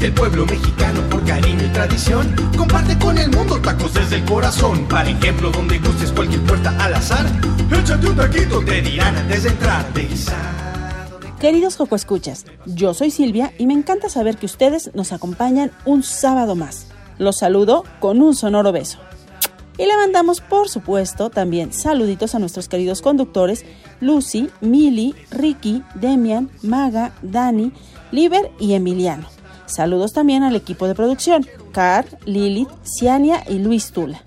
El pueblo mexicano por cariño y tradición comparte con el mundo tacos desde el corazón. Para ejemplo, donde gustes cualquier puerta al azar, échate un taquito, te dirán antes de entrar de Queridos Joco Escuchas, yo soy Silvia y me encanta saber que ustedes nos acompañan un sábado más. Los saludo con un sonoro beso. Y le mandamos, por supuesto, también saluditos a nuestros queridos conductores Lucy, Mili, Ricky, Demian, Maga, Dani, Liber y Emiliano. Saludos también al equipo de producción, Car, Lilith, Ciania y Luis Tula.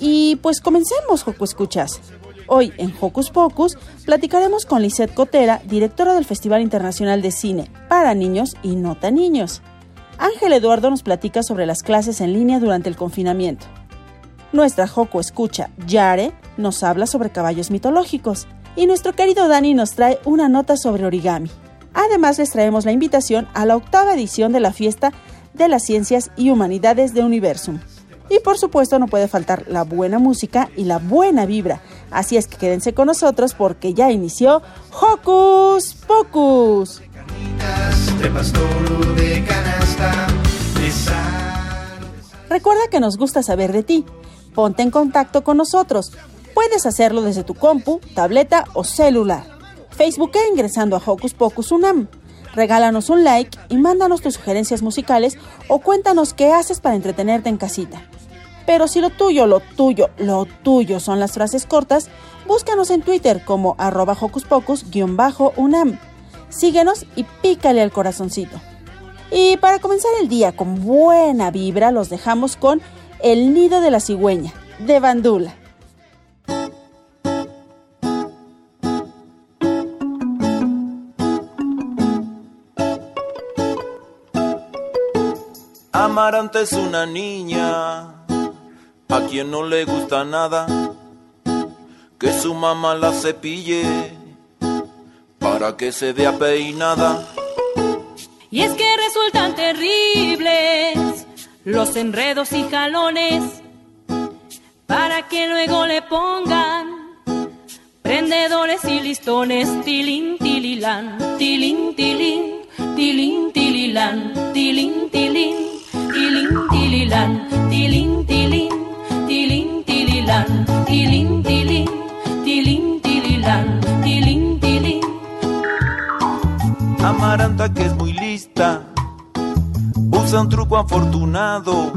Y pues comencemos, Joco Escuchas. Hoy en Hocus Pocus platicaremos con Lisette Cotera, directora del Festival Internacional de Cine para Niños y No Tan Niños. Ángel Eduardo nos platica sobre las clases en línea durante el confinamiento. Nuestra Joco escucha, Yare, nos habla sobre caballos mitológicos. Y nuestro querido Dani nos trae una nota sobre origami. Además les traemos la invitación a la octava edición de la fiesta de las ciencias y humanidades de Universum. Y por supuesto no puede faltar la buena música y la buena vibra. Así es que quédense con nosotros porque ya inició Hocus Pocus. Recuerda que nos gusta saber de ti. Ponte en contacto con nosotros. Puedes hacerlo desde tu compu, tableta o celular. Facebook e ingresando a Hocus Pocus Unam. Regálanos un like y mándanos tus sugerencias musicales o cuéntanos qué haces para entretenerte en casita. Pero si lo tuyo, lo tuyo, lo tuyo son las frases cortas, búscanos en Twitter como arroba unam Síguenos y pícale al corazoncito. Y para comenzar el día con buena vibra, los dejamos con El nido de la cigüeña, de Bandula. Amarante es una niña a quien no le gusta nada que su mamá la cepille para que se vea peinada. Y es que resultan terribles los enredos y jalones para que luego le pongan prendedores y listones, tilín, tililán, tilín, tilín, tilín, tililán, tilín, tilín, tilín, tililán, tilín, tilín tilín, tililán, tilín, tilín, tilín, tilín, tilín. Amaranta que es muy lista, usa un truco afortunado,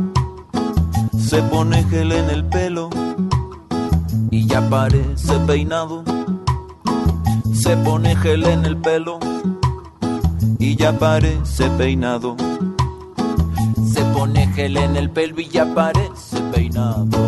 se pone gel en el pelo y ya parece peinado. Se pone gel en el pelo y ya parece peinado. Pone gel en el pelo y ya parece peinado.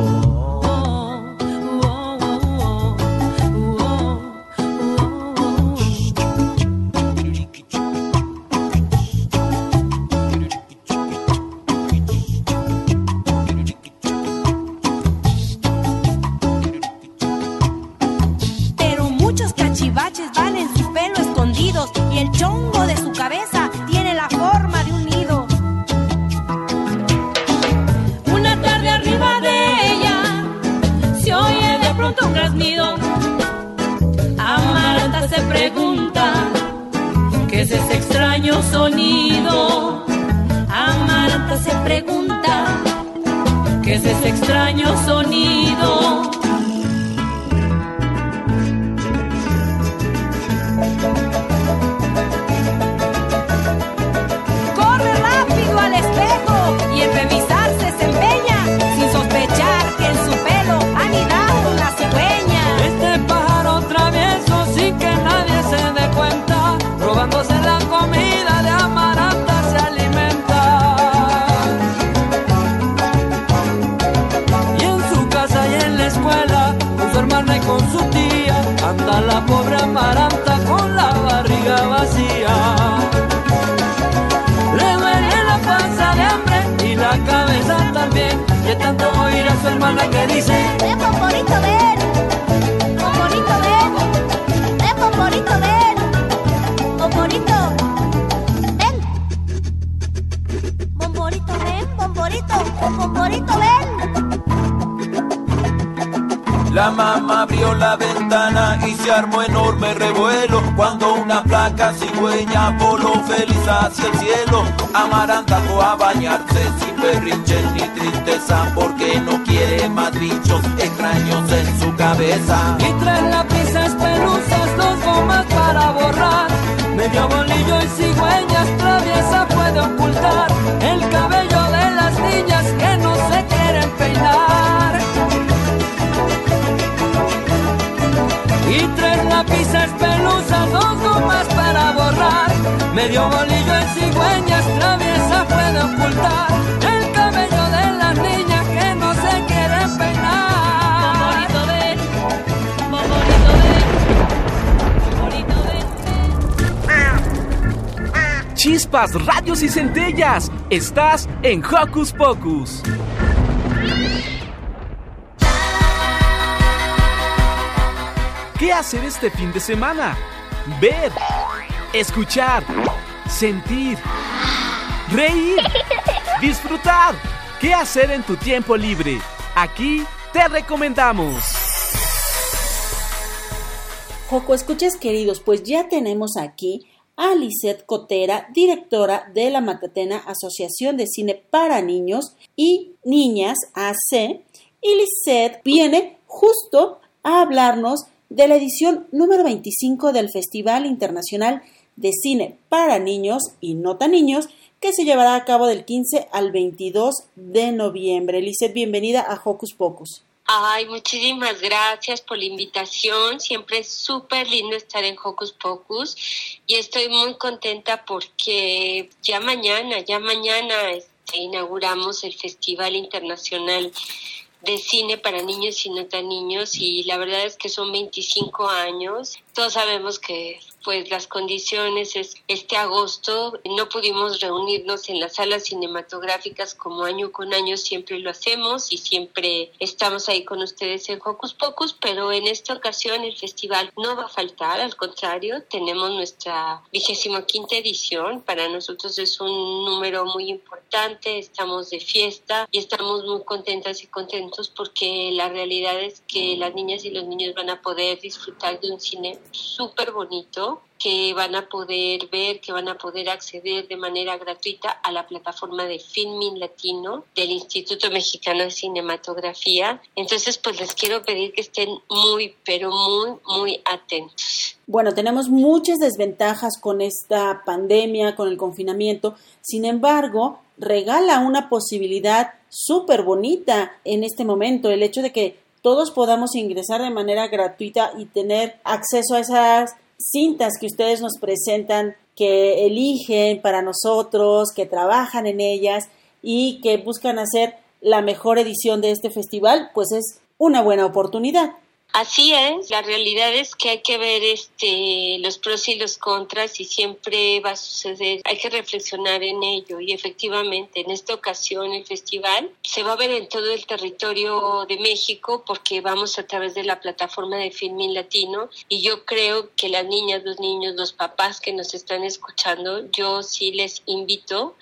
Hermana que dice: Ven, Pomporito, ven. Pomporito, ven. Ven, Pomporito, ven. Pomporito, ven. Pomporito, ven. Pomporito, Pomporito, ven. La mamá abrió la ventana y se armó enorme revuelo cuando una placa cigüeña voló feliz hacia el cielo. Amaranta fue a bañarse sin berrinche ni tristeza porque no quiere más bichos extraños en su cabeza. Y tres lápices pelusas, dos gomas para borrar. Medio bolillo y cigüeñas traviesa puede ocultar el cabello de las niñas que no se quieren peinar. Lápices pelusas, dos gomas para borrar. Medio bolillo en cigüeñas traviesa puede ocultar el cabello de las niñas que no se quieren peinar. Bomborito ven, bomborito ven, bomborito ven. Chispas, radios y centellas. Estás en Hocus Pocus. ¿Qué hacer este fin de semana? Ver, escuchar, sentir, reír, disfrutar. ¿Qué hacer en tu tiempo libre? Aquí te recomendamos. Joco, escuchas queridos, pues ya tenemos aquí a Lisette Cotera, directora de la Matatena Asociación de Cine para Niños y Niñas AC. Y Lisette viene justo a hablarnos de la edición número 25 del Festival Internacional de Cine para Niños y No Tan Niños, que se llevará a cabo del 15 al 22 de noviembre. Lisette, bienvenida a Hocus Pocus. Ay, muchísimas gracias por la invitación. Siempre es súper lindo estar en Hocus Pocus y estoy muy contenta porque ya mañana, ya mañana este, inauguramos el Festival Internacional de Cine para Niños y No Tan Niños y la verdad es que son 25 años. Todos sabemos que pues las condiciones es este agosto no pudimos reunirnos en las salas cinematográficas como año con año siempre lo hacemos y siempre estamos ahí con ustedes en Hocus Pocus, pero en esta ocasión el festival no va a faltar, al contrario, tenemos nuestra vigésima quinta edición, para nosotros es un número muy importante, estamos de fiesta y estamos muy contentas y contentos porque la realidad es que las niñas y los niños van a poder disfrutar de un cine súper bonito que van a poder ver, que van a poder acceder de manera gratuita a la plataforma de Filmin Latino del Instituto Mexicano de Cinematografía. Entonces, pues les quiero pedir que estén muy, pero muy, muy atentos. Bueno, tenemos muchas desventajas con esta pandemia, con el confinamiento. Sin embargo, regala una posibilidad súper bonita en este momento, el hecho de que todos podamos ingresar de manera gratuita y tener acceso a esas cintas que ustedes nos presentan, que eligen para nosotros, que trabajan en ellas y que buscan hacer la mejor edición de este festival, pues es una buena oportunidad. Así es, la realidad es que hay que ver este los pros y los contras y siempre va a suceder, hay que reflexionar en ello y efectivamente en esta ocasión el festival se va a ver en todo el territorio de México porque vamos a través de la plataforma de Filmin Latino y yo creo que las niñas, los niños, los papás que nos están escuchando, yo sí les invito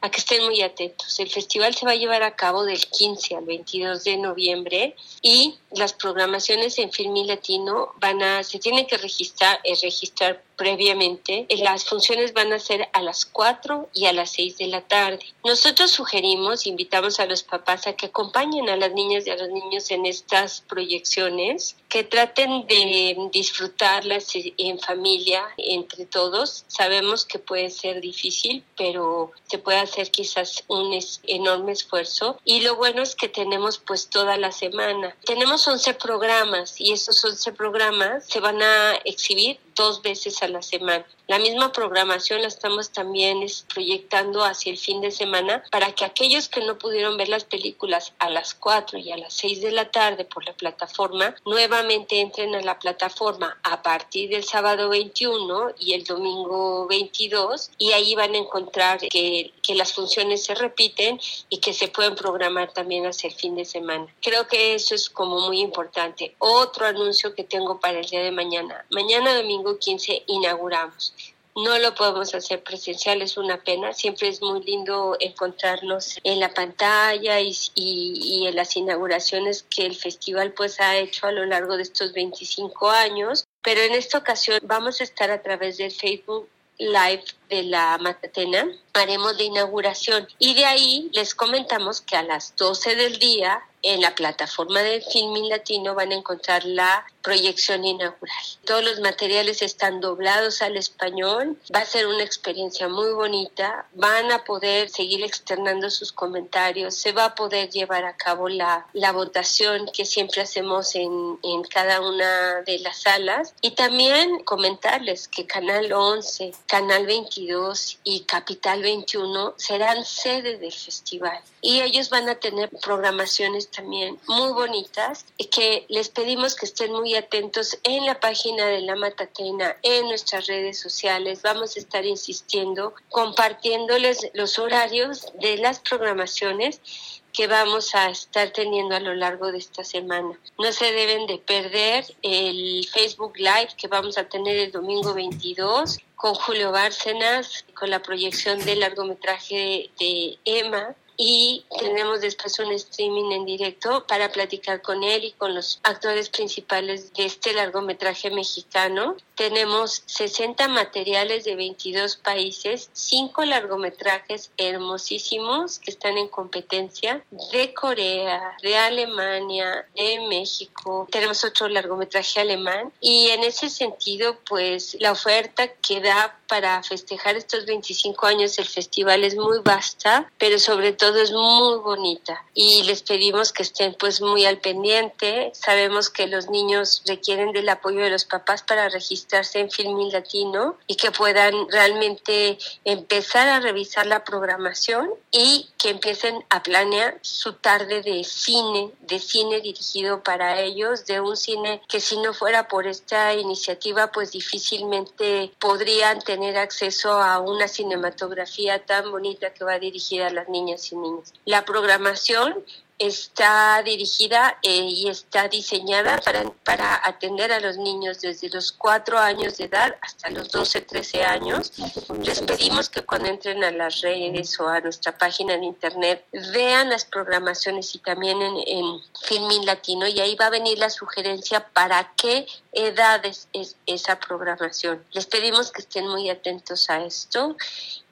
a que estén muy atentos. El festival se va a llevar a cabo del 15 al 22 de noviembre y las programaciones en Filmin Latino van a, se tienen que registrar, eh, registrar previamente. Las funciones van a ser a las 4 y a las 6 de la tarde. Nosotros sugerimos, invitamos a los papás a que acompañen a las niñas y a los niños en estas proyecciones, que traten de disfrutarlas en familia, entre todos. Sabemos que puede ser difícil, pero se puede hacer quizás un enorme esfuerzo. Y lo bueno es que tenemos pues toda la semana. Tenemos 11 programas y esos 11 programas se van a exhibir dos veces a la semana. La misma programación la estamos también proyectando hacia el fin de semana para que aquellos que no pudieron ver las películas a las 4 y a las 6 de la tarde por la plataforma, nueva nuevamente entren a la plataforma a partir del sábado 21 y el domingo 22 y ahí van a encontrar que, que las funciones se repiten y que se pueden programar también hacia el fin de semana. Creo que eso es como muy importante. Otro anuncio que tengo para el día de mañana. Mañana domingo 15 inauguramos no lo podemos hacer presencial, es una pena. Siempre es muy lindo encontrarnos en la pantalla y, y, en las inauguraciones que el festival pues ha hecho a lo largo de estos 25 años. Pero en esta ocasión vamos a estar a través del Facebook Live de la Matatena, haremos la inauguración y de ahí les comentamos que a las 12 del día en la plataforma de Filmin Latino van a encontrar la proyección inaugural. Todos los materiales están doblados al español, va a ser una experiencia muy bonita, van a poder seguir externando sus comentarios, se va a poder llevar a cabo la, la votación que siempre hacemos en, en cada una de las salas. Y también comentarles que Canal 11, Canal 22 y Capital 21 serán sede del festival. Y ellos van a tener programaciones también muy bonitas que les pedimos que estén muy atentos en la página de la Matatena, en nuestras redes sociales. Vamos a estar insistiendo, compartiéndoles los horarios de las programaciones que vamos a estar teniendo a lo largo de esta semana. No se deben de perder el Facebook Live que vamos a tener el domingo 22 con Julio Bárcenas, con la proyección del largometraje de Emma y tenemos después un streaming en directo para platicar con él y con los actores principales de este largometraje mexicano. Tenemos 60 materiales de 22 países, 5 largometrajes hermosísimos que están en competencia de Corea, de Alemania, de México. Tenemos otro largometraje alemán y en ese sentido, pues la oferta que da para festejar estos 25 años del festival es muy vasta, pero sobre todo es muy bonita y les pedimos que estén pues muy al pendiente. Sabemos que los niños requieren del apoyo de los papás para registrarse en Filmin Latino y que puedan realmente empezar a revisar la programación y que empiecen a planear su tarde de cine, de cine dirigido para ellos, de un cine que si no fuera por esta iniciativa pues difícilmente podrían tener acceso a una cinematografía tan bonita que va dirigida a las niñas y La programación está dirigida eh, y está diseñada para, para atender a los niños desde los 4 años de edad hasta los 12, 13 años. Les pedimos que cuando entren a las redes o a nuestra página de internet vean las programaciones y también en, en Filmin Latino y ahí va a venir la sugerencia para qué edades es esa programación. Les pedimos que estén muy atentos a esto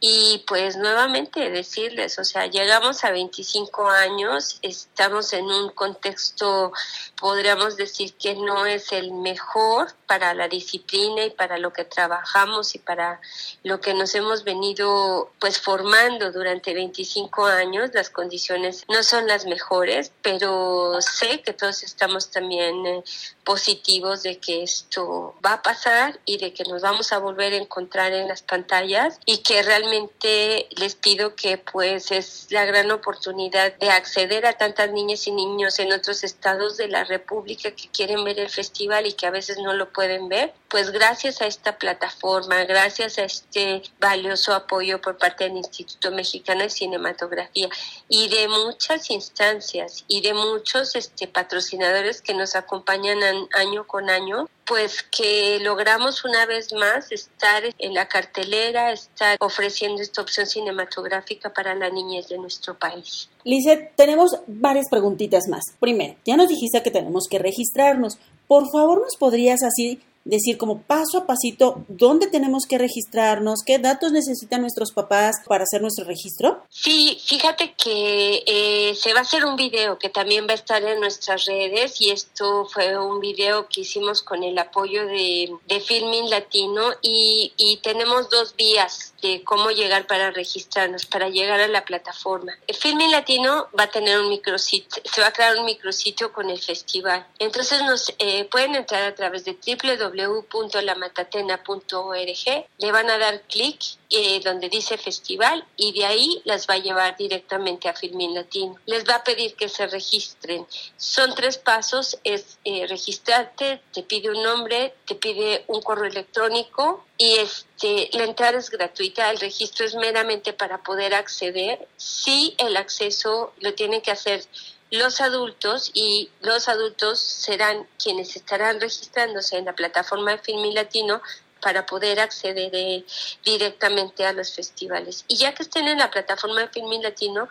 y pues nuevamente decirles, o sea, llegamos a 25 años, estamos en un contexto, podríamos decir que no es el mejor para la disciplina y para lo que trabajamos y para lo que nos hemos venido pues formando durante 25 años. Las condiciones no son las mejores, pero sé que todos estamos también eh, positivos de que esto va a pasar y de que nos vamos a volver a encontrar en las pantallas y que realmente les pido que pues es la gran oportunidad de acceder a tantas niñas y niños en otros estados de la República que quieren ver el festival y que a veces no lo pueden ver, pues gracias a esta plataforma, gracias a este valioso apoyo por parte del Instituto Mexicano de Cinematografía y de muchas instancias y de muchos este patrocinadores que nos acompañan año con año, pues que logramos una vez más estar en la cartelera, estar ofreciendo esta opción cinematográfica para la niñez de nuestro país. Lizeth, tenemos varias preguntitas más. Primero, ya nos dijiste que tenemos que registrarnos. Por favor, ¿nos podrías así decir como paso a pasito dónde tenemos que registrarnos, qué datos necesitan nuestros papás para hacer nuestro registro? Sí, fíjate que eh, se va a hacer un video que también va a estar en nuestras redes y esto fue un video que hicimos con el apoyo de, de Filming Latino y, y tenemos dos vías de cómo llegar para registrarnos, para llegar a la plataforma. El Filmin Latino va a tener un micrositio, se va a crear un micrositio con el festival. Entonces nos eh, pueden entrar a través de www.lamatatena.org, le van a dar clic eh, donde dice festival y de ahí las va a llevar directamente a Filmin Latino. Les va a pedir que se registren. Son tres pasos, es eh, registrarte, te pide un nombre, te pide un correo electrónico y este la entrada es gratuita, el registro es meramente para poder acceder. Sí, el acceso lo tienen que hacer los adultos y los adultos serán quienes estarán registrándose en la plataforma de Filmin Latino para poder acceder eh, directamente a los festivales. Y ya que estén en la plataforma de Filmin Latino,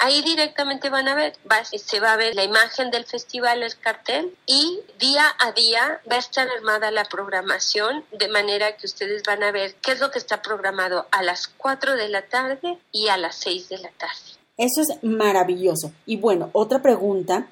ahí directamente van a ver, se va a ver la imagen del festival, el cartel, y día a día va a estar armada la programación, de manera que ustedes van a ver qué es lo que está programado a las 4 de la tarde y a las 6 de la tarde. Eso es maravilloso. Y bueno, otra pregunta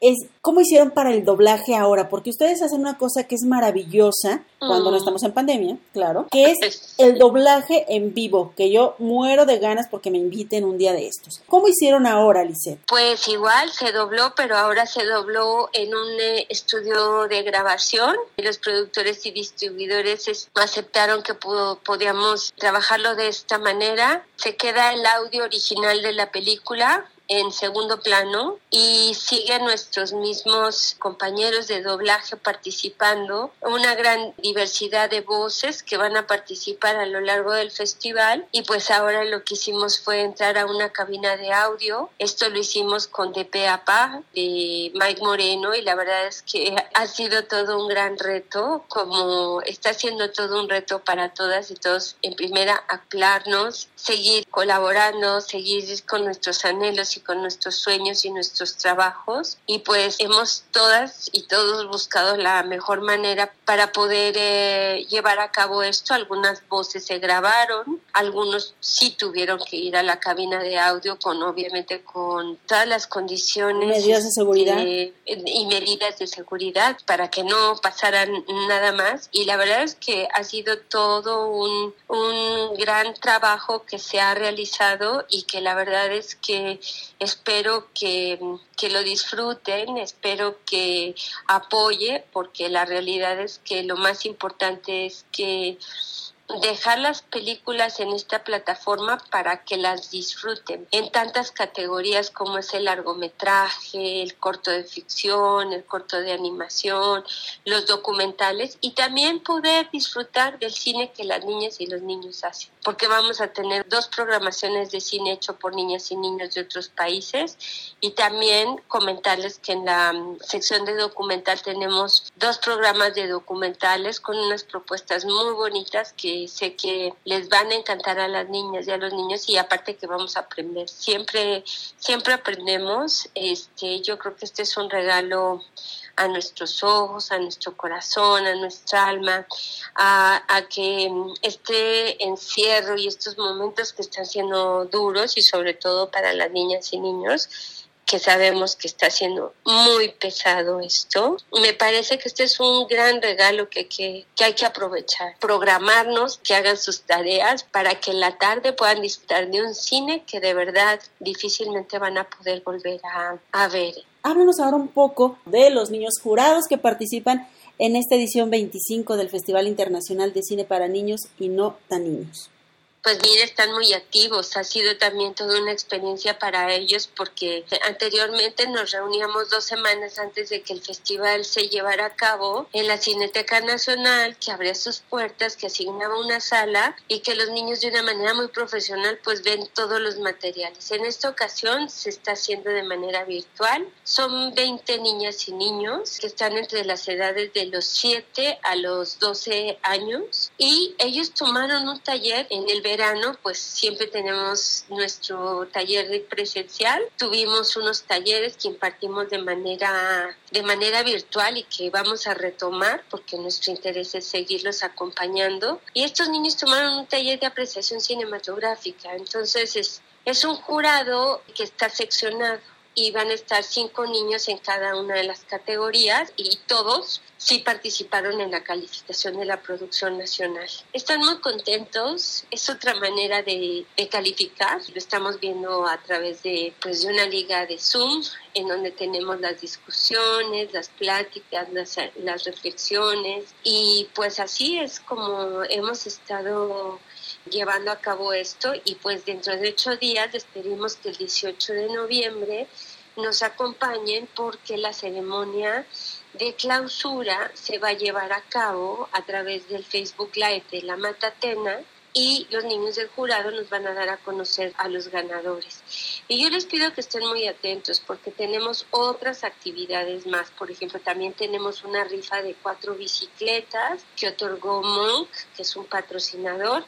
es cómo hicieron para el doblaje ahora, porque ustedes hacen una cosa que es maravillosa cuando no Mm. estamos en pandemia, claro, que es el doblaje en vivo, que yo muero de ganas porque me inviten un día de estos. ¿Cómo hicieron ahora, Lisette? Pues igual se dobló, pero ahora se dobló en un eh, estudio de grabación y los productores y distribuidores es- aceptaron que pudo- podíamos trabajarlo de esta manera. Se queda el audio original de la película en segundo plano y siguen nuestros mismos compañeros de doblaje participando, una gran diversidad de voces que van a participar a lo largo del festival y pues ahora lo que hicimos fue entrar a una cabina de audio, esto lo hicimos con DPAPA de Mike Moreno y la verdad es que ha sido todo un gran reto, como está siendo todo un reto para todas y todos en primera aclararnos, seguir colaborando, seguir con nuestros anhelos y con nuestros sueños y nuestros trabajos y pues hemos todas y todos buscado la mejor manera para poder eh, llevar a cabo esto. Algunas voces se grabaron, algunos sí tuvieron que ir a la cabina de audio con obviamente con todas las condiciones Medidas de seguridad. eh, y medidas de seguridad para que no pasaran nada más y la verdad es que ha sido todo un, un gran trabajo que se ha realizado y que la verdad es que espero que, que lo disfruten, espero que apoye porque la realidad es que lo más importante es que dejar las películas en esta plataforma para que las disfruten. En tantas categorías como es el largometraje, el corto de ficción, el corto de animación, los documentales y también poder disfrutar del cine que las niñas y los niños hacen, porque vamos a tener dos programaciones de cine hecho por niñas y niños de otros países y también comentarles que en la mm, sección de documental tenemos dos programas de documentales con unas propuestas muy bonitas que sé que les van a encantar a las niñas y a los niños y aparte que vamos a aprender. Siempre, siempre aprendemos. Este, yo creo que este es un regalo a nuestros ojos, a nuestro corazón, a nuestra alma, a, que mm, este encierro y estos momentos que están siendo duros y sobre todo para las niñas y niños, que sabemos que está siendo muy pesado esto. Me parece que este es un gran regalo que, hay que aprovechar, programarnos, que hagan sus tareas para que en la tarde puedan disfrutar de un cine que de verdad difícilmente van a poder volver a ver. Háblanos ahora un poco de los niños jurados que participan en esta edición 25 del Festival Internacional de Cine para Niños y No Tan Niños. Pues mira, están muy activos. Ha sido también toda una experiencia para ellos porque anteriormente nos reuníamos dos semanas antes de que el festival se llevara a cabo en la Cineteca Nacional, que abría sus puertas, que asignaba una sala y que los niños de una manera muy profesional pues ven todos los materiales. En esta ocasión se está haciendo de manera virtual. Son 20 niñas y niños que están entre las edades de los 7 a los 12 años y ellos tomaron un taller en el verano, pues siempre tenemos nuestro taller presencial. Tuvimos unos talleres que impartimos de manera de manera virtual y que vamos a retomar porque nuestro interés es seguirlos acompañando. Y estos niños tomaron un taller de apreciación cinematográfica. Entonces es, es un jurado que está seccionado y van a estar cinco niños en cada una de las categorías y todos sí participaron en la calificación de la producción nacional. Están muy contentos, es otra manera de, calificar, lo estamos viendo a través de, pues, de una liga de Zoom, en donde tenemos las discusiones, las pláticas, las, las reflexiones, y pues así es como hemos estado llevando a cabo esto y pues dentro de ocho días les pedimos que el 18 de noviembre nos acompañen porque la ceremonia de clausura se va a llevar a cabo a través del Facebook Live de la Matatena y los niños del jurado nos van a dar a conocer a los ganadores. Y yo les pido que estén muy atentos porque tenemos otras actividades más. Por ejemplo, también tenemos una rifa de cuatro bicicletas que otorgó Monk, que es un patrocinador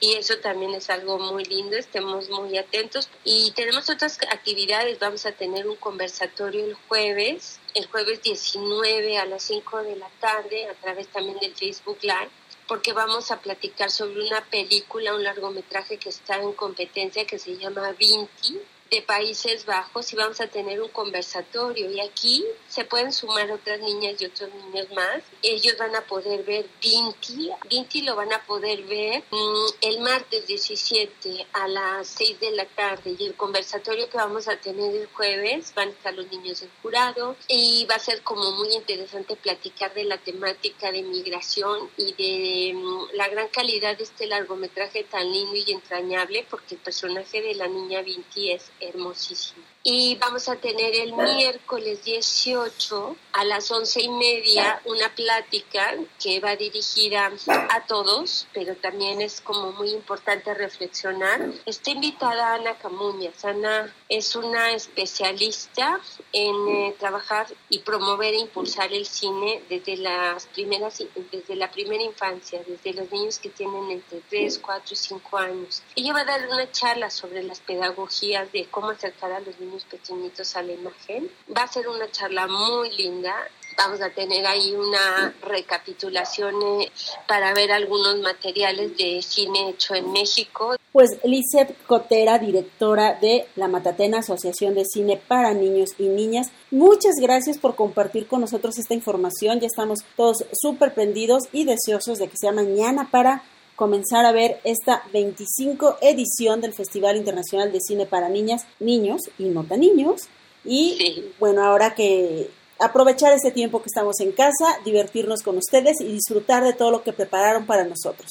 y eso también es algo muy lindo, estemos muy atentos. Y tenemos otras actividades, vamos a tener un conversatorio el jueves, el jueves 19 a las 5 de la tarde a través también del Facebook Live porque vamos a platicar sobre una película, un largometraje que está en competencia que se llama Vinti, de Países Bajos y vamos a tener un conversatorio. Y aquí se pueden sumar otras niñas y otros niños más. Ellos van a poder ver Vinti, Vinti lo van a poder ver mm, el martes 17 a las 6 de la tarde. Y el conversatorio que vamos a tener el jueves van a estar los niños del jurado. Y va a ser como muy interesante platicar de la temática de migración y de mm, la gran calidad de este largometraje tan lindo y entrañable porque el personaje de la niña Vinti es hermosísimo. Y vamos a tener el miércoles 18 a las once y media una plática que va dirigida a todos, pero también es como muy importante reflexionar. Está invitada Ana Camuñas. Ana es una especialista en eh, trabajar y promover e impulsar el cine desde las primeras, desde la primera infancia, desde los niños que tienen entre 3, 4 y 5 años. Ella va a dar una charla sobre las pedagogías de cómo acercar a los niños pequeñitos a la imagen. Va a ser una charla muy linda. Vamos a tener ahí una recapitulación eh, para ver algunos materiales de cine hecho en México. Pues Lizeth Cotera, directora de la Matatena Asociación de Cine para Niños y Niñas, muchas gracias por compartir con nosotros esta información. Ya estamos todos súper prendidos y deseosos de que sea mañana para comenzar a ver esta 25 edición del Festival Internacional de Cine para Niñas, Niños y no tan niños. Y bueno, ahora que aprovechar este tiempo que estamos en casa, divertirnos con ustedes y disfrutar de todo lo que prepararon para nosotros.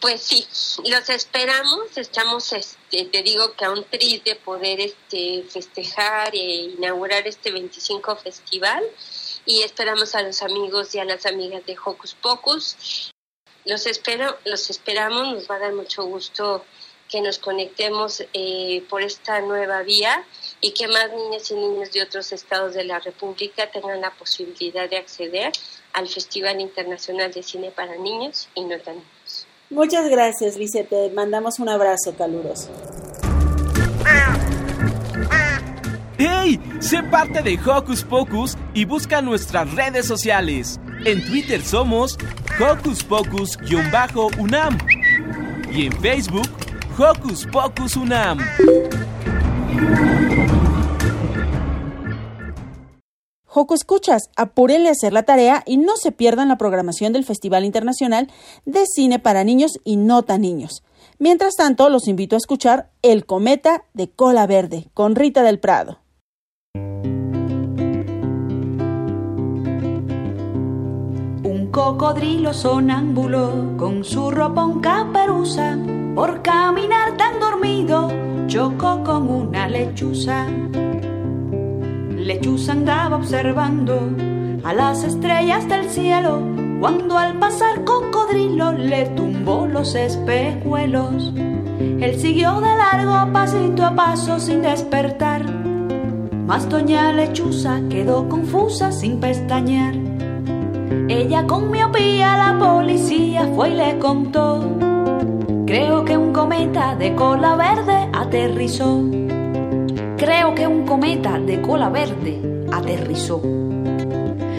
Pues sí, los esperamos, estamos, este, te digo que aún triste de poder este, festejar e inaugurar este 25 festival y esperamos a los amigos y a las amigas de Hocus Pocus los, espero, los esperamos, nos va a dar mucho gusto que nos conectemos eh, por esta nueva vía y que más niñas y niños de otros estados de la República tengan la posibilidad de acceder al Festival Internacional de Cine para Niños y no tan niños. Muchas gracias, Te Mandamos un abrazo caluroso. Sé parte de Hocus Pocus y busca nuestras redes sociales. En Twitter somos Hocus Pocus-UNAM y en Facebook Hocus Pocus UNAM. Joco Escuchas, apúrenle a hacer la tarea y no se pierdan la programación del Festival Internacional de Cine para Niños y No Tan Niños. Mientras tanto, los invito a escuchar El Cometa de Cola Verde con Rita del Prado. Cocodrilo sonámbulo con su ropón caperuza, por caminar tan dormido, chocó con una lechuza. Lechuza andaba observando a las estrellas del cielo, cuando al pasar cocodrilo le tumbó los espejuelos. Él siguió de largo pasito a paso sin despertar, mas doña Lechuza quedó confusa sin pestañear. Ella con miopía la policía fue y le contó. Creo que un cometa de cola verde aterrizó. Creo que un cometa de cola verde aterrizó.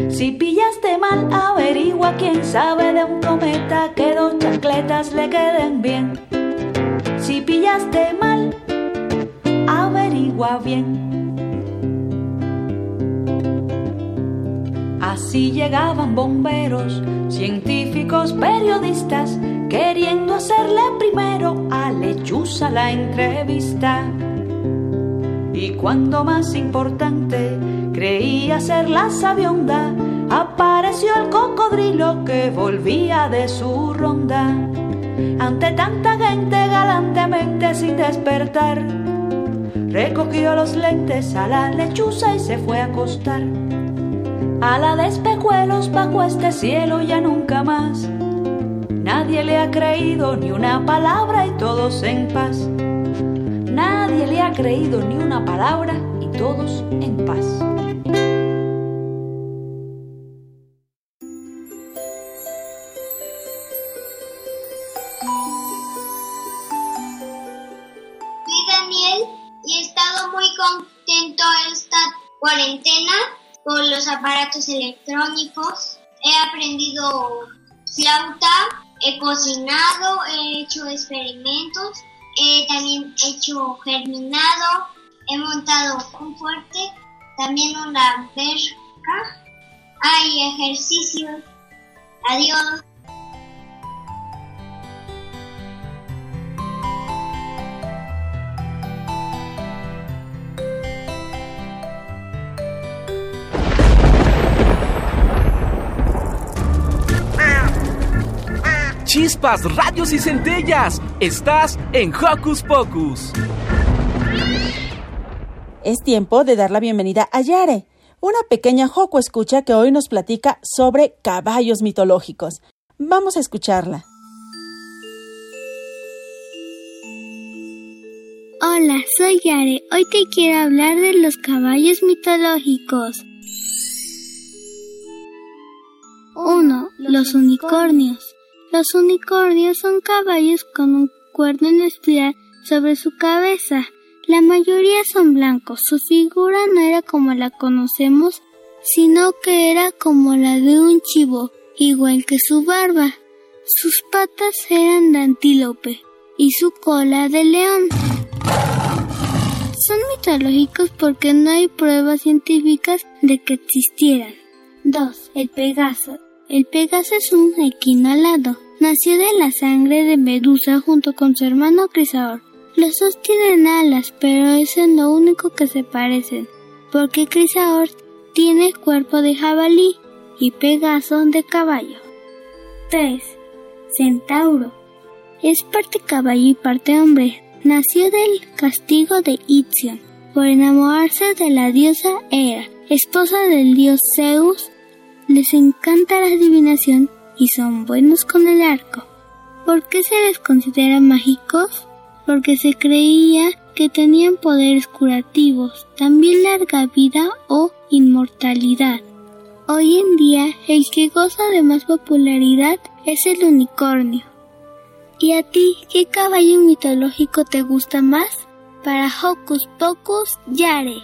Si pillaste mal, averigua quién sabe de un cometa que dos chancletas le queden bien. Si pillaste mal, averigua bien. Así llegaban bomberos, científicos, periodistas, queriendo hacerle primero a Lechuza la entrevista. Y cuando más importante creía ser la sabionda, apareció el cocodrilo que volvía de su ronda. Ante tanta gente galantemente sin despertar, recogió los lentes a la lechuza y se fue a acostar. A la de espejuelos bajo este cielo ya nunca más. Nadie le ha creído ni una palabra y todos en paz. Nadie le ha creído ni una palabra y todos en paz. Electrónicos. He aprendido flauta, he cocinado, he hecho experimentos, he también hecho germinado, he montado un fuerte, también una verja. Hay ejercicios. Adiós. Chispas, radios y centellas. Estás en Hocus Pocus. Es tiempo de dar la bienvenida a Yare, una pequeña Joco escucha que hoy nos platica sobre caballos mitológicos. Vamos a escucharla. Hola, soy Yare. Hoy te quiero hablar de los caballos mitológicos. 1. Los unicornios. Los unicornios son caballos con un cuerno en espiral sobre su cabeza. La mayoría son blancos. Su figura no era como la conocemos, sino que era como la de un chivo, igual que su barba. Sus patas eran de antílope y su cola de león. Son mitológicos porque no hay pruebas científicas de que existieran. 2. El Pegaso. El Pegaso es un equino alado. Nació de la sangre de Medusa junto con su hermano Crisaor. Los dos tienen alas, pero es lo único que se parecen, porque Crisaor tiene cuerpo de jabalí y Pegaso de caballo. 3. Centauro. Es parte caballo y parte hombre. Nació del castigo de Ixion por enamorarse de la diosa Hera, esposa del dios Zeus. Les encanta la adivinación y son buenos con el arco. ¿Por qué se les considera mágicos? Porque se creía que tenían poderes curativos, también larga vida o inmortalidad. Hoy en día el que goza de más popularidad es el unicornio. ¿Y a ti qué caballo mitológico te gusta más? Para Hocus Pocus Yare.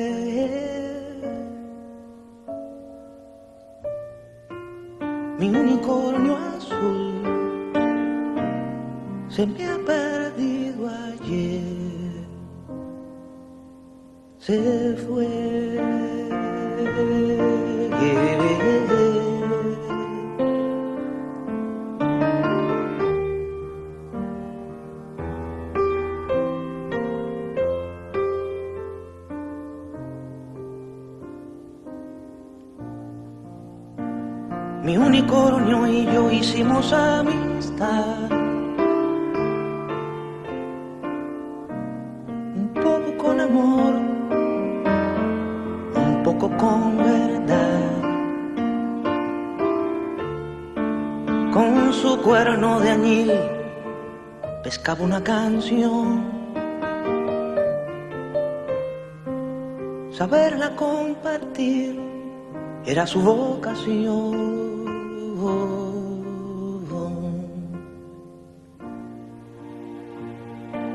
me con amor, un poco con verdad. Con su cuerno de añil pescaba una canción. Saberla compartir era su vocación.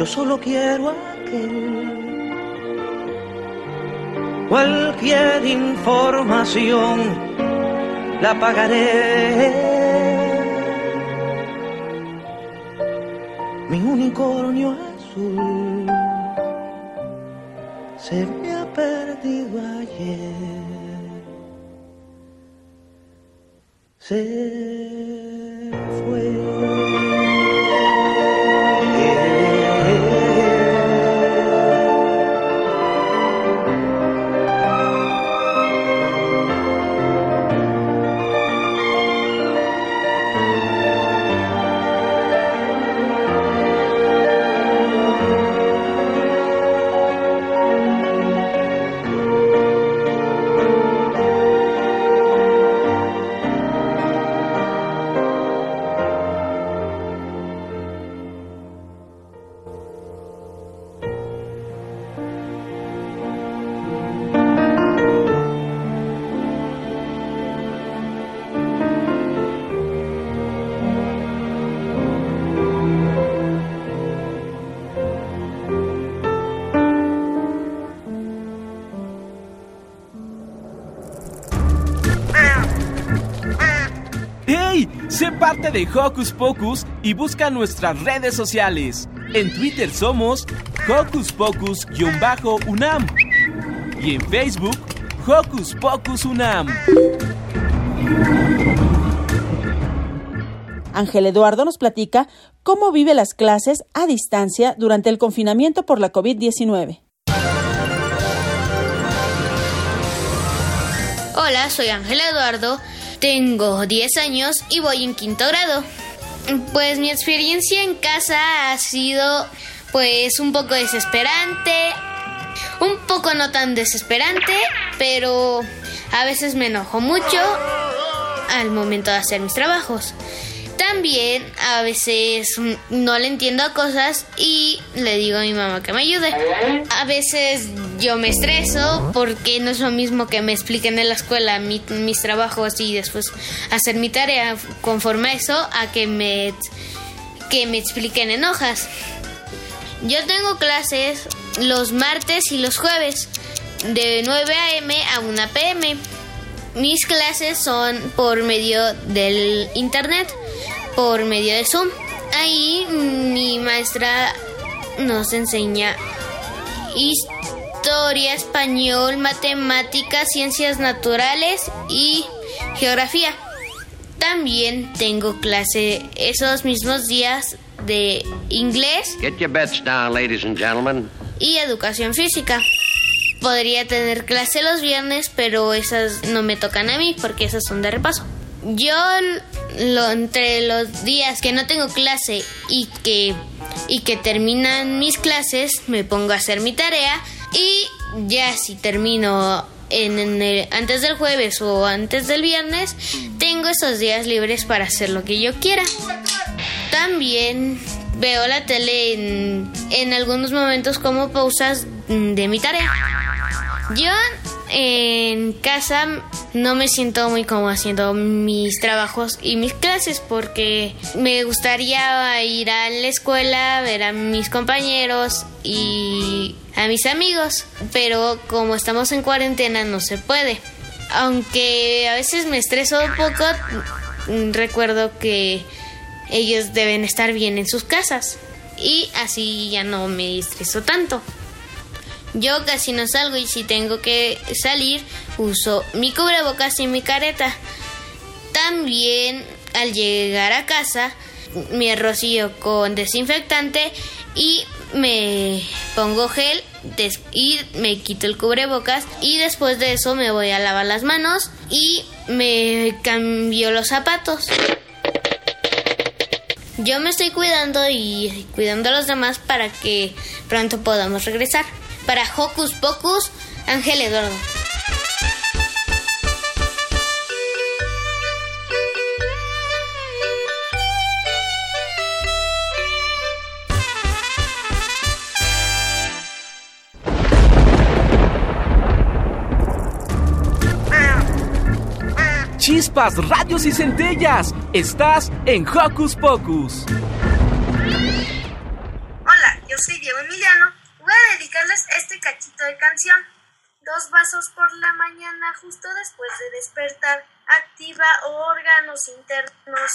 yo solo quiero aquel. Cualquier información la pagaré. Mi unicornio azul se me ha perdido ayer. Se parte de Hocus Pocus y busca nuestras redes sociales. En Twitter somos Hocus Pocus-UNAM y en Facebook Hocus Pocus UNAM. Ángel Eduardo nos platica cómo vive las clases a distancia durante el confinamiento por la COVID-19. Hola, soy Ángel Eduardo, tengo 10 años y voy en quinto grado. Pues mi experiencia en casa ha sido pues un poco desesperante, un poco no tan desesperante, pero a veces me enojo mucho al momento de hacer mis trabajos. También a veces no le entiendo a cosas y le digo a mi mamá que me ayude. A veces yo me estreso porque no es lo mismo que me expliquen en la escuela mi- mis trabajos y después hacer mi tarea conforme a eso a que me, que me expliquen en hojas. Yo tengo clases los martes y los jueves de 9 a.m. a 1 p.m. Mis clases son por medio del internet, por medio de Zoom. Ahí mi maestra nos enseña historia, español, matemáticas, ciencias naturales y geografía. También tengo clase esos mismos días de inglés Get your bets down, ladies and gentlemen. y educación física. podría tener clase los viernes, pero esas no me tocan a mí porque esas son de repaso. Yo lo, entre los días que no tengo clase y que y que terminan mis clases, me pongo a hacer mi tarea y ya si termino en, el, antes del jueves o antes del viernes, tengo esos días libres para hacer lo que yo quiera. También veo la tele en, en algunos momentos como pausas de mi tarea. Yo en casa no me siento muy cómodo haciendo mis trabajos y mis clases porque me gustaría ir a la escuela, ver a mis compañeros y a mis amigos, pero como estamos en cuarentena no se puede. Aunque a veces me estreso un poco, recuerdo que ellos deben estar bien en sus casas y así ya no me estreso tanto. Yo casi no salgo y si tengo que salir uso mi cubrebocas y mi careta. También al llegar a casa me rocío con desinfectante y me pongo gel y me quito el cubrebocas y después de eso me voy a lavar las manos y me cambio los zapatos. Yo me estoy cuidando y cuidando a los demás para que pronto podamos regresar. Para Hocus Pocus, Ángel Eduardo. Chispas, radios y centellas. Estás en Hocus Pocus. Canción. Dos vasos por la mañana justo después de despertar. Activa órganos internos.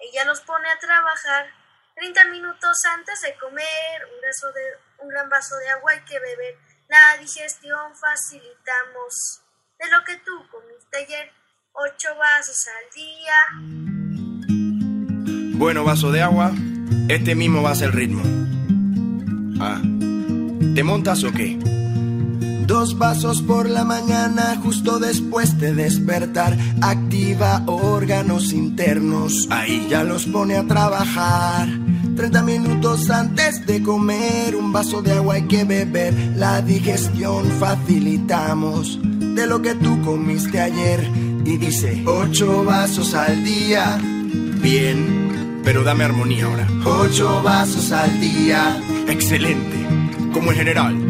Ella los pone a trabajar. 30 minutos antes de comer, un, de, un gran vaso de agua hay que beber. La digestión facilitamos. De lo que tú comiste ayer, ocho vasos al día. Bueno, vaso de agua, este mismo va a ser el ritmo. Ah. ¿Te montas o qué? Dos vasos por la mañana justo después de despertar. Activa órganos internos. Ahí ya los pone a trabajar. 30 minutos antes de comer, un vaso de agua hay que beber. La digestión facilitamos de lo que tú comiste ayer. Y dice, ocho vasos al día. Bien, pero dame armonía ahora. Ocho vasos al día. Excelente como en general.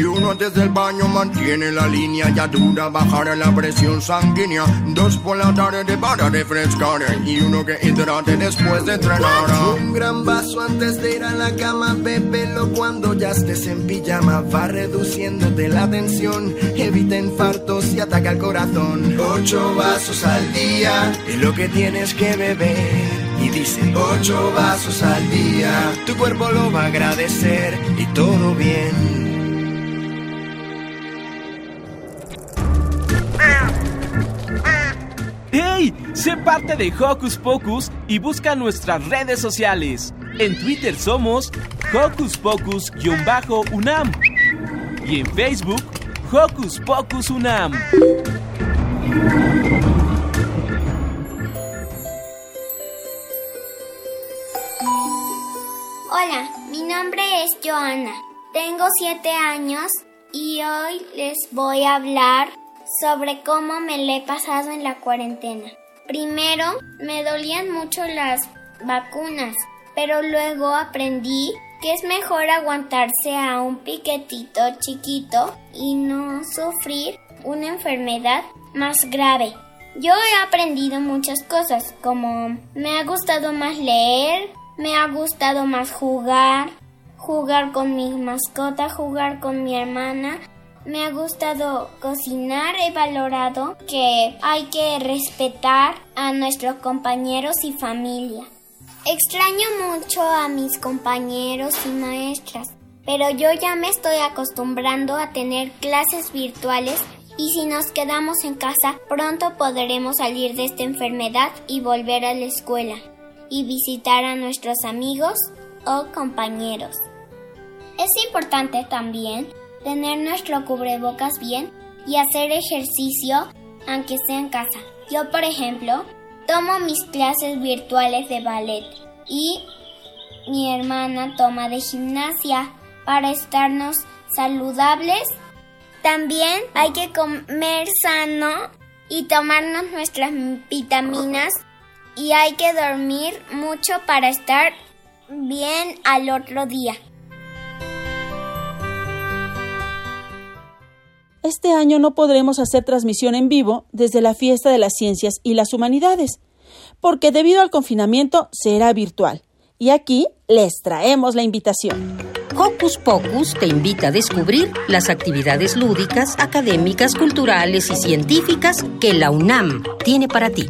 Y uno desde el baño mantiene la línea ya dura, bajar la presión sanguínea. Dos por la tarde para refrescar y uno que hidrate después de entrenar. Un gran vaso antes de ir a la cama, bébelo cuando ya estés en pijama. Va reduciéndote la tensión, evita infartos y ataca el corazón. Ocho vasos al día es lo que tienes que beber y dice ocho vasos al día. Tu cuerpo lo va a agradecer y todo bien. Sé parte de Hocus Pocus y busca nuestras redes sociales. En Twitter somos Hocus Pocus-UNAM y en Facebook Hocus Pocus UNAM. Hola, mi nombre es Joana. Tengo siete años y hoy les voy a hablar sobre cómo me le he pasado en la cuarentena. Primero, me dolían mucho las vacunas, pero luego aprendí que es mejor aguantarse a un piquetito chiquito y no sufrir una enfermedad más grave. Yo he aprendido muchas cosas, como me ha gustado más leer, me ha gustado más jugar, jugar con mi mascota, jugar con mi hermana. Me ha gustado cocinar, he valorado que hay que respetar a nuestros compañeros y familia. Extraño mucho a mis compañeros y maestras, pero yo ya me estoy acostumbrando a tener clases virtuales y si nos quedamos en casa pronto podremos salir de esta enfermedad y volver a la escuela y visitar a nuestros amigos o compañeros. Es importante también tener nuestro cubrebocas bien y hacer ejercicio aunque sea en casa. Yo, por ejemplo, tomo mis clases virtuales de ballet y mi hermana toma de gimnasia para estarnos saludables. También hay que comer sano y tomarnos nuestras vitaminas y hay que dormir mucho para estar bien al otro día. Este año no podremos hacer transmisión en vivo desde la fiesta de las ciencias y las humanidades, porque debido al confinamiento será virtual. Y aquí les traemos la invitación. Hocus Pocus te invita a descubrir las actividades lúdicas, académicas, culturales y científicas que la UNAM tiene para ti.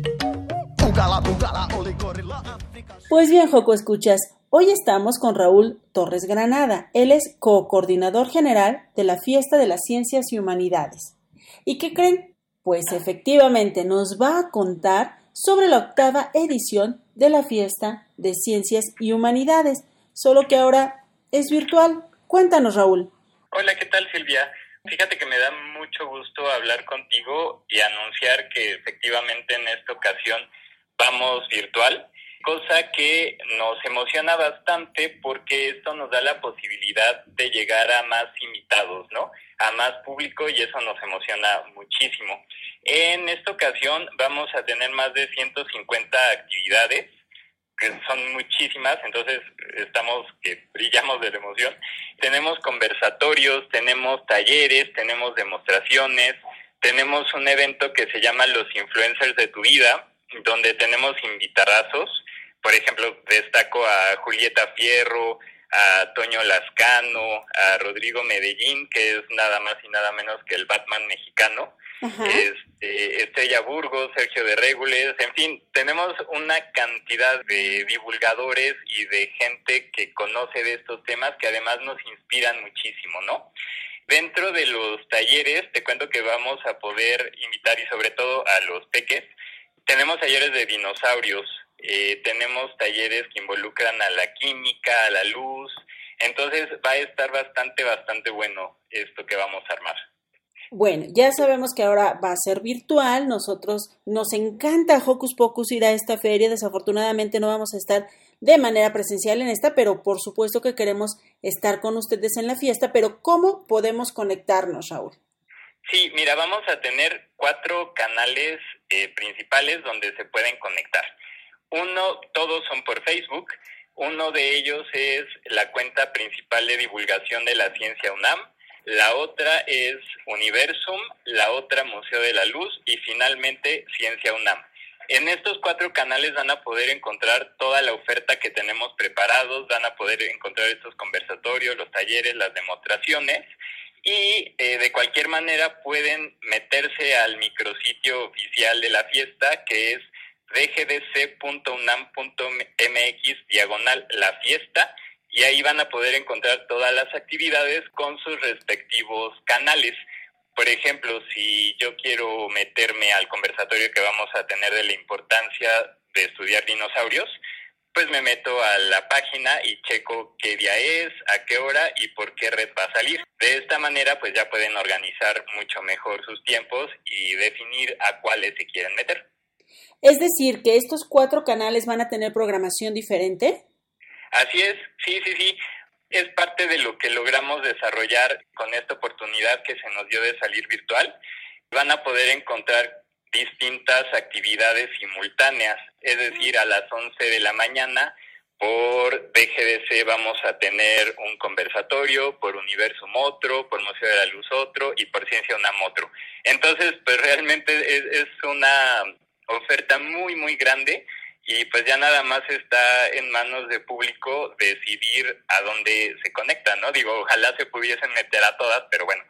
Pues bien, Joco Escuchas, hoy estamos con Raúl Torres Granada. Él es co-coordinador general de la Fiesta de las Ciencias y Humanidades. ¿Y qué creen? Pues efectivamente nos va a contar sobre la octava edición de la Fiesta de Ciencias y Humanidades, solo que ahora es virtual. Cuéntanos, Raúl. Hola, ¿qué tal, Silvia? Fíjate que me da mucho gusto hablar contigo y anunciar que efectivamente en esta ocasión vamos virtual cosa que nos emociona bastante porque esto nos da la posibilidad de llegar a más invitados, ¿no? A más público y eso nos emociona muchísimo. En esta ocasión vamos a tener más de 150 actividades que son muchísimas, entonces estamos que brillamos de la emoción. Tenemos conversatorios, tenemos talleres, tenemos demostraciones, tenemos un evento que se llama Los Influencers de tu Vida, donde tenemos invitarazos por ejemplo, destaco a Julieta Fierro, a Toño Lascano, a Rodrigo Medellín, que es nada más y nada menos que el Batman mexicano, este, Estrella Burgos, Sergio de Regules, en fin, tenemos una cantidad de divulgadores y de gente que conoce de estos temas que además nos inspiran muchísimo, ¿no? Dentro de los talleres, te cuento que vamos a poder invitar y sobre todo a los peques, tenemos talleres de dinosaurios, eh, tenemos talleres que involucran a la química, a la luz, entonces va a estar bastante, bastante bueno esto que vamos a armar. Bueno, ya sabemos que ahora va a ser virtual, nosotros nos encanta Hocus Pocus ir a esta feria, desafortunadamente no vamos a estar de manera presencial en esta, pero por supuesto que queremos estar con ustedes en la fiesta, pero ¿cómo podemos conectarnos, Raúl? Sí, mira, vamos a tener cuatro canales eh, principales donde se pueden conectar. Uno, todos son por Facebook. Uno de ellos es la cuenta principal de divulgación de la ciencia UNAM. La otra es Universum, la otra Museo de la Luz y finalmente Ciencia UNAM. En estos cuatro canales van a poder encontrar toda la oferta que tenemos preparados, van a poder encontrar estos conversatorios, los talleres, las demostraciones y eh, de cualquier manera pueden meterse al micrositio oficial de la fiesta que es dgdc.unam.mx diagonal la fiesta y ahí van a poder encontrar todas las actividades con sus respectivos canales. Por ejemplo, si yo quiero meterme al conversatorio que vamos a tener de la importancia de estudiar dinosaurios, pues me meto a la página y checo qué día es, a qué hora y por qué red va a salir. De esta manera, pues ya pueden organizar mucho mejor sus tiempos y definir a cuáles se quieren meter. Es decir, que estos cuatro canales van a tener programación diferente. Así es, sí, sí, sí. Es parte de lo que logramos desarrollar con esta oportunidad que se nos dio de salir virtual. Van a poder encontrar distintas actividades simultáneas, es decir, a las 11 de la mañana por BGDC vamos a tener un conversatorio, por Universum otro, por Museo de la Luz otro y por Ciencia UNAM otro. Entonces, pues realmente es una oferta muy, muy grande y pues ya nada más está en manos del público decidir a dónde se conecta, ¿no? Digo, ojalá se pudiesen meter a todas, pero bueno,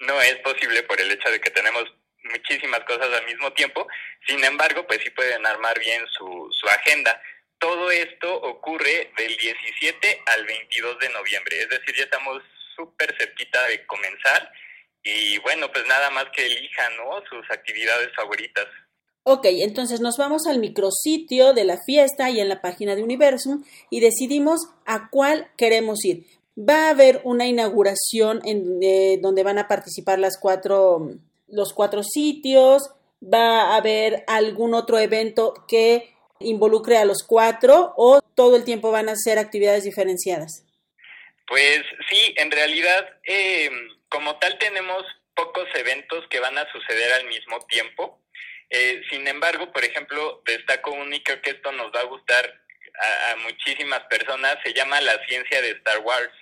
no es posible por el hecho de que tenemos muchísimas cosas al mismo tiempo, sin embargo, pues sí pueden armar bien su, su agenda. Todo esto ocurre del 17 al 22 de noviembre, es decir, ya estamos súper cerquita de comenzar y bueno, pues nada más que elijan, ¿no? Sus actividades favoritas. Ok, entonces nos vamos al micrositio de la fiesta y en la página de Universum y decidimos a cuál queremos ir. va a haber una inauguración en eh, donde van a participar las cuatro, los cuatro sitios, va a haber algún otro evento que involucre a los cuatro o todo el tiempo van a ser actividades diferenciadas. Pues sí, en realidad, eh, como tal tenemos pocos eventos que van a suceder al mismo tiempo. Eh, sin embargo, por ejemplo, destaco uno y creo que esto nos va a gustar a, muchísimas personas, se llama La Ciencia de Star Wars.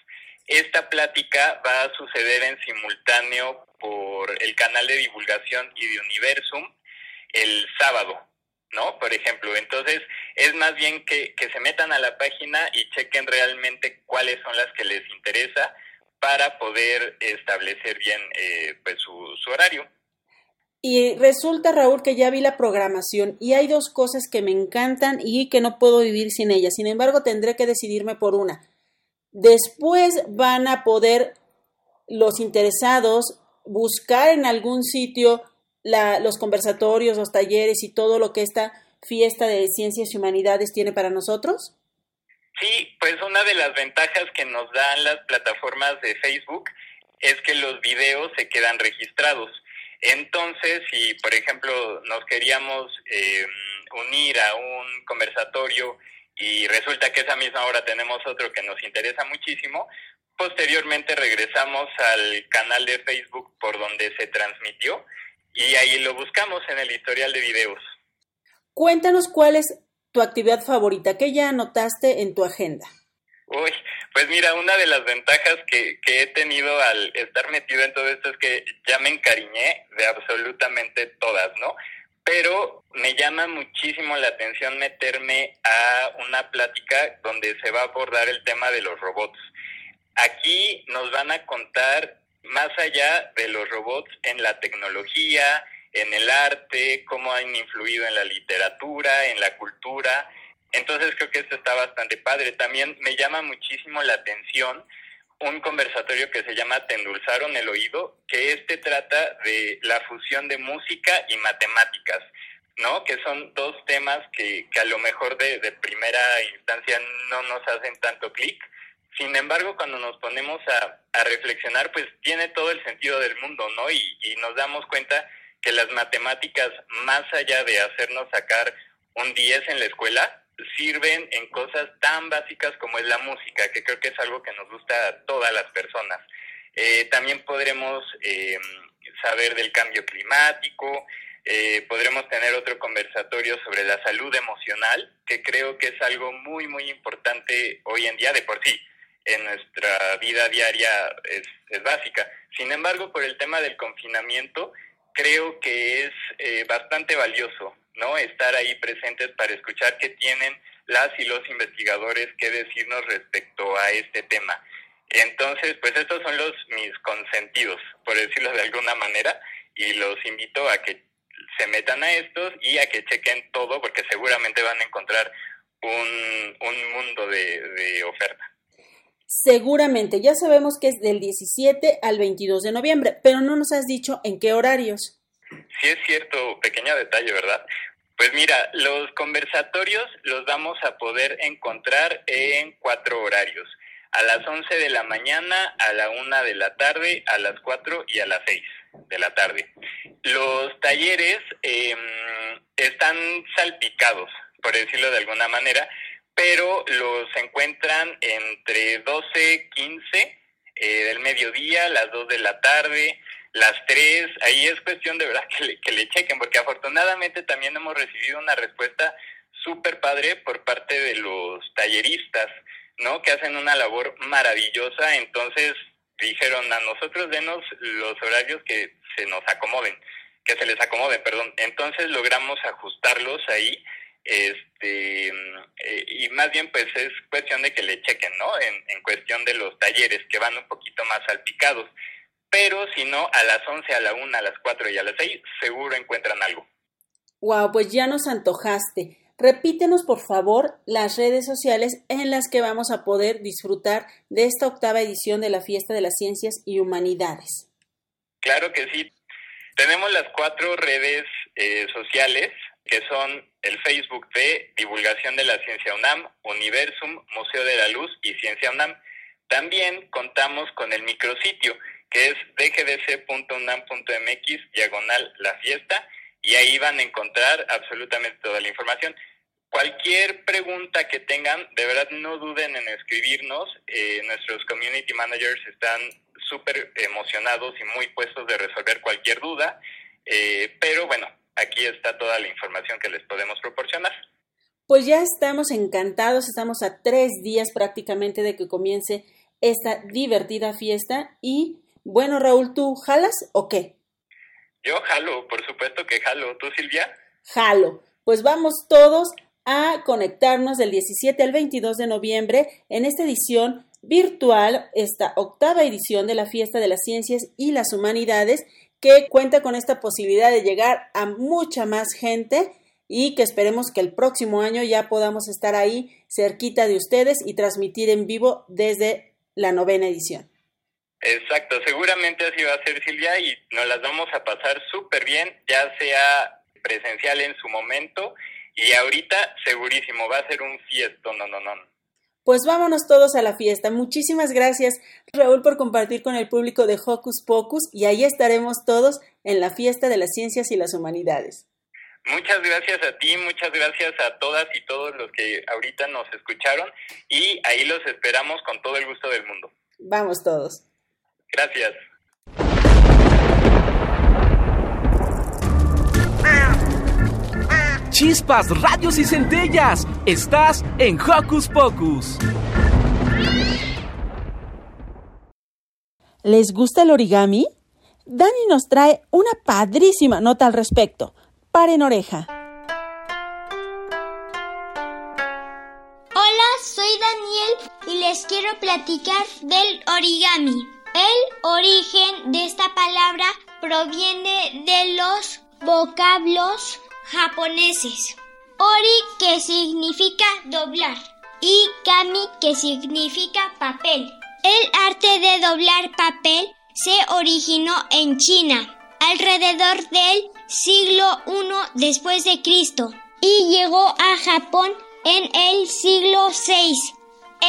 Esta plática va a suceder en simultáneo por el canal de divulgación y de Universum el sábado, ¿no? Por ejemplo, entonces es más bien que, que se metan a la página y chequen realmente cuáles son las que les interesa para poder establecer bien eh, pues su, su horario. Y resulta, Raúl, que ya vi la programación y hay dos cosas que me encantan y que no puedo vivir sin ellas. Sin embargo, tendré que decidirme por una. Después van a poder los interesados buscar en algún sitio la, los conversatorios, los talleres y todo lo que esta fiesta de ciencias y humanidades tiene para nosotros. Sí, pues una de las ventajas que nos dan las plataformas de Facebook es que los videos se quedan registrados. Entonces, si por ejemplo nos queríamos em, unir a un conversatorio y resulta que esa misma hora tenemos otro que nos interesa muchísimo, posteriormente regresamos al canal de Facebook por donde se transmitió y ahí lo buscamos en el historial de videos. Cuéntanos cuál es tu actividad favorita, ¿qué ya anotaste en tu agenda? Uy, pues mira, una de las ventajas que, que he tenido al estar metido en todo esto es que ya me encariñé de absolutamente todas, ¿no? Pero me llama muchísimo la atención meterme a una plática donde se va a abordar el tema de los robots. Aquí nos van a contar más allá de los robots en la tecnología, en el arte, cómo han influido en la literatura, en la cultura, entonces creo que esto está bastante padre. También me llama muchísimo la atención un conversatorio que se llama Te endulzaron el oído, que este trata de la fusión de música y matemáticas, ¿no? Que son dos temas que, que a lo mejor de, de primera instancia no nos hacen tanto clic. Sin embargo, cuando nos ponemos a, a, reflexionar, pues tiene todo el sentido del mundo, ¿no? Y, y nos damos cuenta que las matemáticas, más allá de hacernos sacar un 10 en la escuela, sirven en cosas tan básicas como es la música, que creo que es algo que nos gusta a todas las personas. Eh, también podremos eh, saber del cambio climático, eh, podremos tener otro conversatorio sobre la salud emocional, que creo que es algo muy, muy importante hoy en día de por sí. En nuestra vida diaria es, es básica. Sin embargo, por el tema del confinamiento, creo que es eh, bastante valioso ¿no? Estar ahí presentes para escuchar qué tienen las y los investigadores que decirnos respecto a este tema. Entonces, pues estos son los mis consentidos, por decirlo de alguna manera, y los invito a que se metan a estos y a que chequen todo, porque seguramente van a encontrar un, un mundo de, de oferta. Seguramente, ya sabemos que es del 17 al 22 de noviembre, pero no nos has dicho en qué horarios. Sí es cierto, pequeño detalle, ¿verdad? Pues mira, los conversatorios los vamos a poder encontrar en cuatro horarios. A las 11 de la mañana, a la 1 de la tarde, a las 4 y a las 6 de la tarde. Los talleres eh, están salpicados, por decirlo de alguna manera, pero los encuentran entre 12, 15 eh, del mediodía, las 2 de la tarde, las tres, ahí es cuestión de verdad que le, que le chequen, porque afortunadamente también hemos recibido una respuesta súper padre por parte de los talleristas, ¿no? Que hacen una labor maravillosa, entonces dijeron a nosotros denos los horarios que se nos acomoden, que se les acomoden, perdón. Entonces logramos ajustarlos ahí, este, eh, y más bien pues es cuestión de que le chequen, ¿no? En, en cuestión de los talleres que van un poquito más salpicados pero si no, a las 11, a la 1, a las 4 y a las 6, seguro encuentran algo. Wow, pues ya nos antojaste. Repítenos, por favor, las redes sociales en las que vamos a poder disfrutar de esta octava edición de la Fiesta de las Ciencias y Humanidades. Claro que sí. Tenemos las cuatro redes eh, sociales, que son el Facebook de Divulgación de la Ciencia UNAM, Universum, Museo de la Luz y Ciencia UNAM. También contamos con el micrositio, que es dgdc.unam.mx, diagonal la fiesta, y ahí van a encontrar absolutamente toda la información. Cualquier pregunta que tengan, de verdad no duden en escribirnos. Eh, nuestros community managers están súper emocionados y muy puestos de resolver cualquier duda. Eh, pero bueno, aquí está toda la información que les podemos proporcionar. Pues ya estamos encantados, estamos a tres días prácticamente de que comience esta divertida fiesta. Y bueno, Raúl, ¿tú jalas o qué? Yo jalo, por supuesto que jalo. ¿Tú, Silvia? Jalo. Pues vamos todos a conectarnos del 17 al 22 de noviembre en esta edición virtual, esta octava edición de la Fiesta de las Ciencias y las Humanidades, que cuenta con esta posibilidad de llegar a mucha más gente y que esperemos que el próximo año ya podamos estar ahí cerquita de ustedes y transmitir en vivo desde la novena edición. Exacto, seguramente así va a ser Silvia y nos las vamos a pasar súper bien, ya sea presencial en su momento y ahorita segurísimo va a ser un fiesto, no, no, no. Pues vámonos todos a la fiesta. Muchísimas gracias Raúl por compartir con el público de Hocus Pocus y ahí estaremos todos en la fiesta de las ciencias y las humanidades. Muchas gracias a ti, muchas gracias a todas y todos los que ahorita nos escucharon y ahí los esperamos con todo el gusto del mundo. Vamos todos. Gracias. Chispas, rayos y centellas. Estás en Hocus Pocus. ¿Les gusta el origami? Dani nos trae una padrísima nota al respecto. Paren oreja. Hola, soy Daniel y les quiero platicar del origami. El origen de esta palabra proviene de los vocablos japoneses. Ori que significa doblar y kami que significa papel. El arte de doblar papel se originó en China alrededor del siglo I después de Cristo y llegó a Japón en el siglo VI.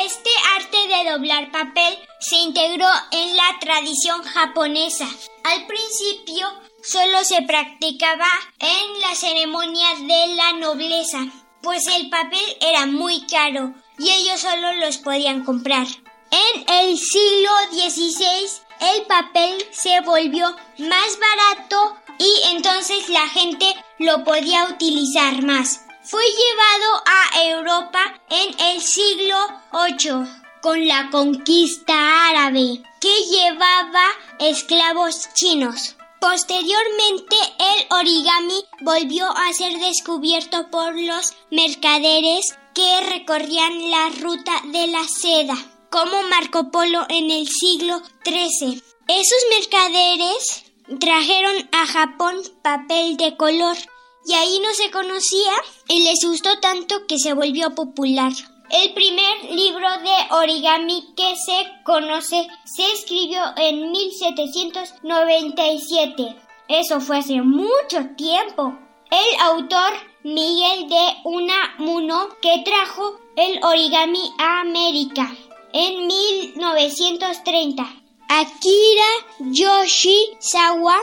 Este arte de doblar papel se integró en la tradición japonesa. Al principio solo se practicaba en la ceremonia de la nobleza, pues el papel era muy caro y ellos solo los podían comprar. En el siglo XVI el papel se volvió más barato y entonces la gente lo podía utilizar más. Fue llevado a Europa en el siglo VIII con la conquista árabe que llevaba esclavos chinos. Posteriormente el origami volvió a ser descubierto por los mercaderes que recorrían la ruta de la seda, como Marco Polo en el siglo XIII. Esos mercaderes trajeron a Japón papel de color y ahí no se conocía y les gustó tanto que se volvió popular. El primer libro de origami que se conoce se escribió en 1797. Eso fue hace mucho tiempo. El autor Miguel de Unamuno que trajo el origami a América en 1930. Akira Yoshizawa,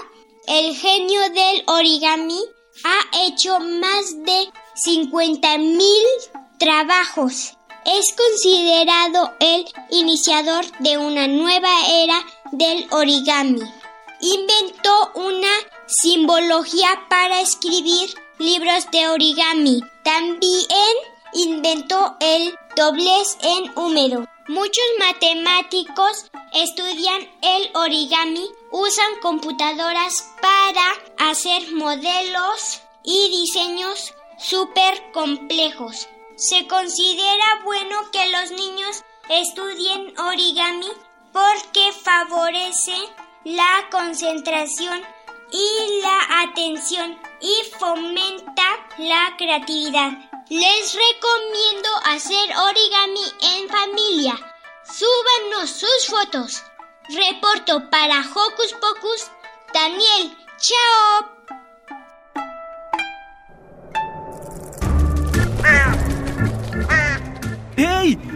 el genio del origami, ha hecho más de 50.000 trabajos. Es considerado el iniciador de una nueva era del origami. Inventó una simbología para escribir libros de origami. También inventó el doblez en húmedo. Muchos matemáticos estudian el origami, usan computadoras para hacer modelos y diseños súper complejos. Se considera bueno que los niños estudien origami porque favorece la concentración y la atención y fomenta la creatividad. Les recomiendo hacer origami en familia. Súbanos sus fotos. Reporto para Hocus Pocus, Daniel. Chao.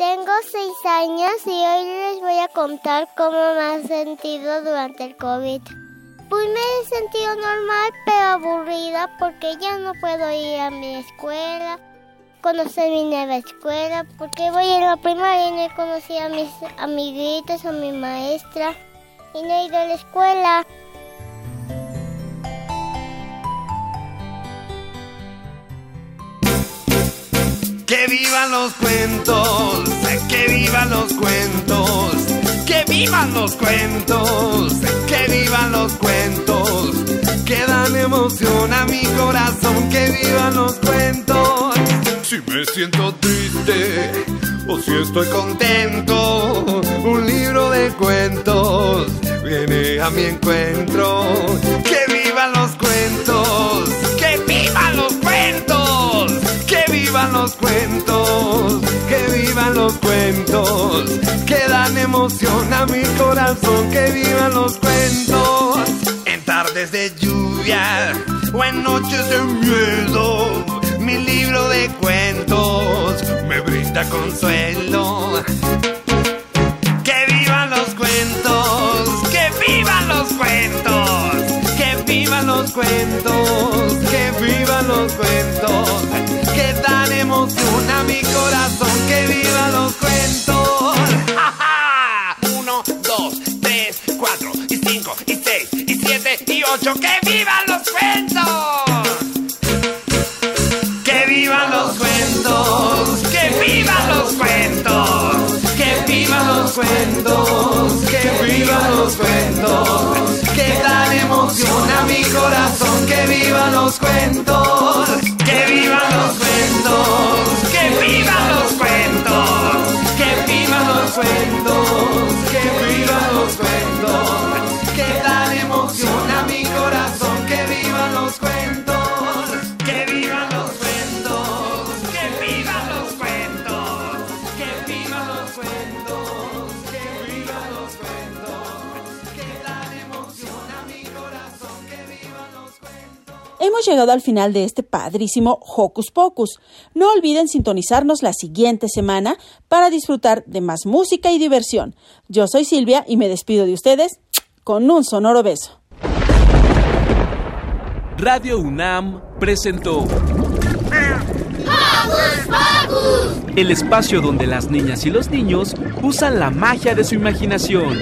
Tengo seis años y hoy les voy a contar cómo me he sentido durante el COVID. Pues me he sentido normal pero aburrida porque ya no puedo ir a mi escuela, conocer mi nueva escuela, porque voy a la primaria y no conocí a mis amiguitos, a mi maestra y no he ido a la escuela. Que vivan los cuentos, que vivan los cuentos, que vivan los cuentos, que vivan los cuentos, que dan emoción a mi corazón, que vivan los cuentos. Si me siento triste o si estoy contento, un libro de cuentos viene a mi encuentro. Que los cuentos, que vivan los cuentos, que dan emoción a mi corazón, que vivan los cuentos. En tardes de lluvia o en noches de miedo, mi libro de cuentos me brinda consuelo. Que vivan los cuentos, que vivan los cuentos, que vivan los cuentos, que vivan los cuentos, a mi corazón, que vivan los cuentos. ¡Ja, ja! Uno, dos, tres, cuatro, y cinco, y seis, y siete, y ocho, que vivan los cuentos. Que vivan los cuentos, que vivan los cuentos, que vivan los cuentos, que vivan los cuentos, que dan emoción a mi corazón, que vivan los cuentos, Hemos llegado al final de este padrísimo Hocus Pocus. No olviden sintonizarnos la siguiente semana para disfrutar de más música y diversión. Yo soy Silvia y me despido de ustedes con un sonoro beso. Radio UNAM presentó el espacio donde las niñas y los niños usan la magia de su imaginación.